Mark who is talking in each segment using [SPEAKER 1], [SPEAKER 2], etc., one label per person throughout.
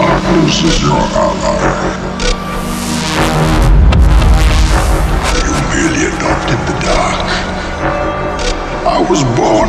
[SPEAKER 1] Darkness is your ally. You merely adopted the dark. I was born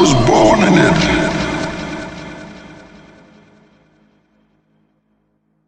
[SPEAKER 1] was born in it.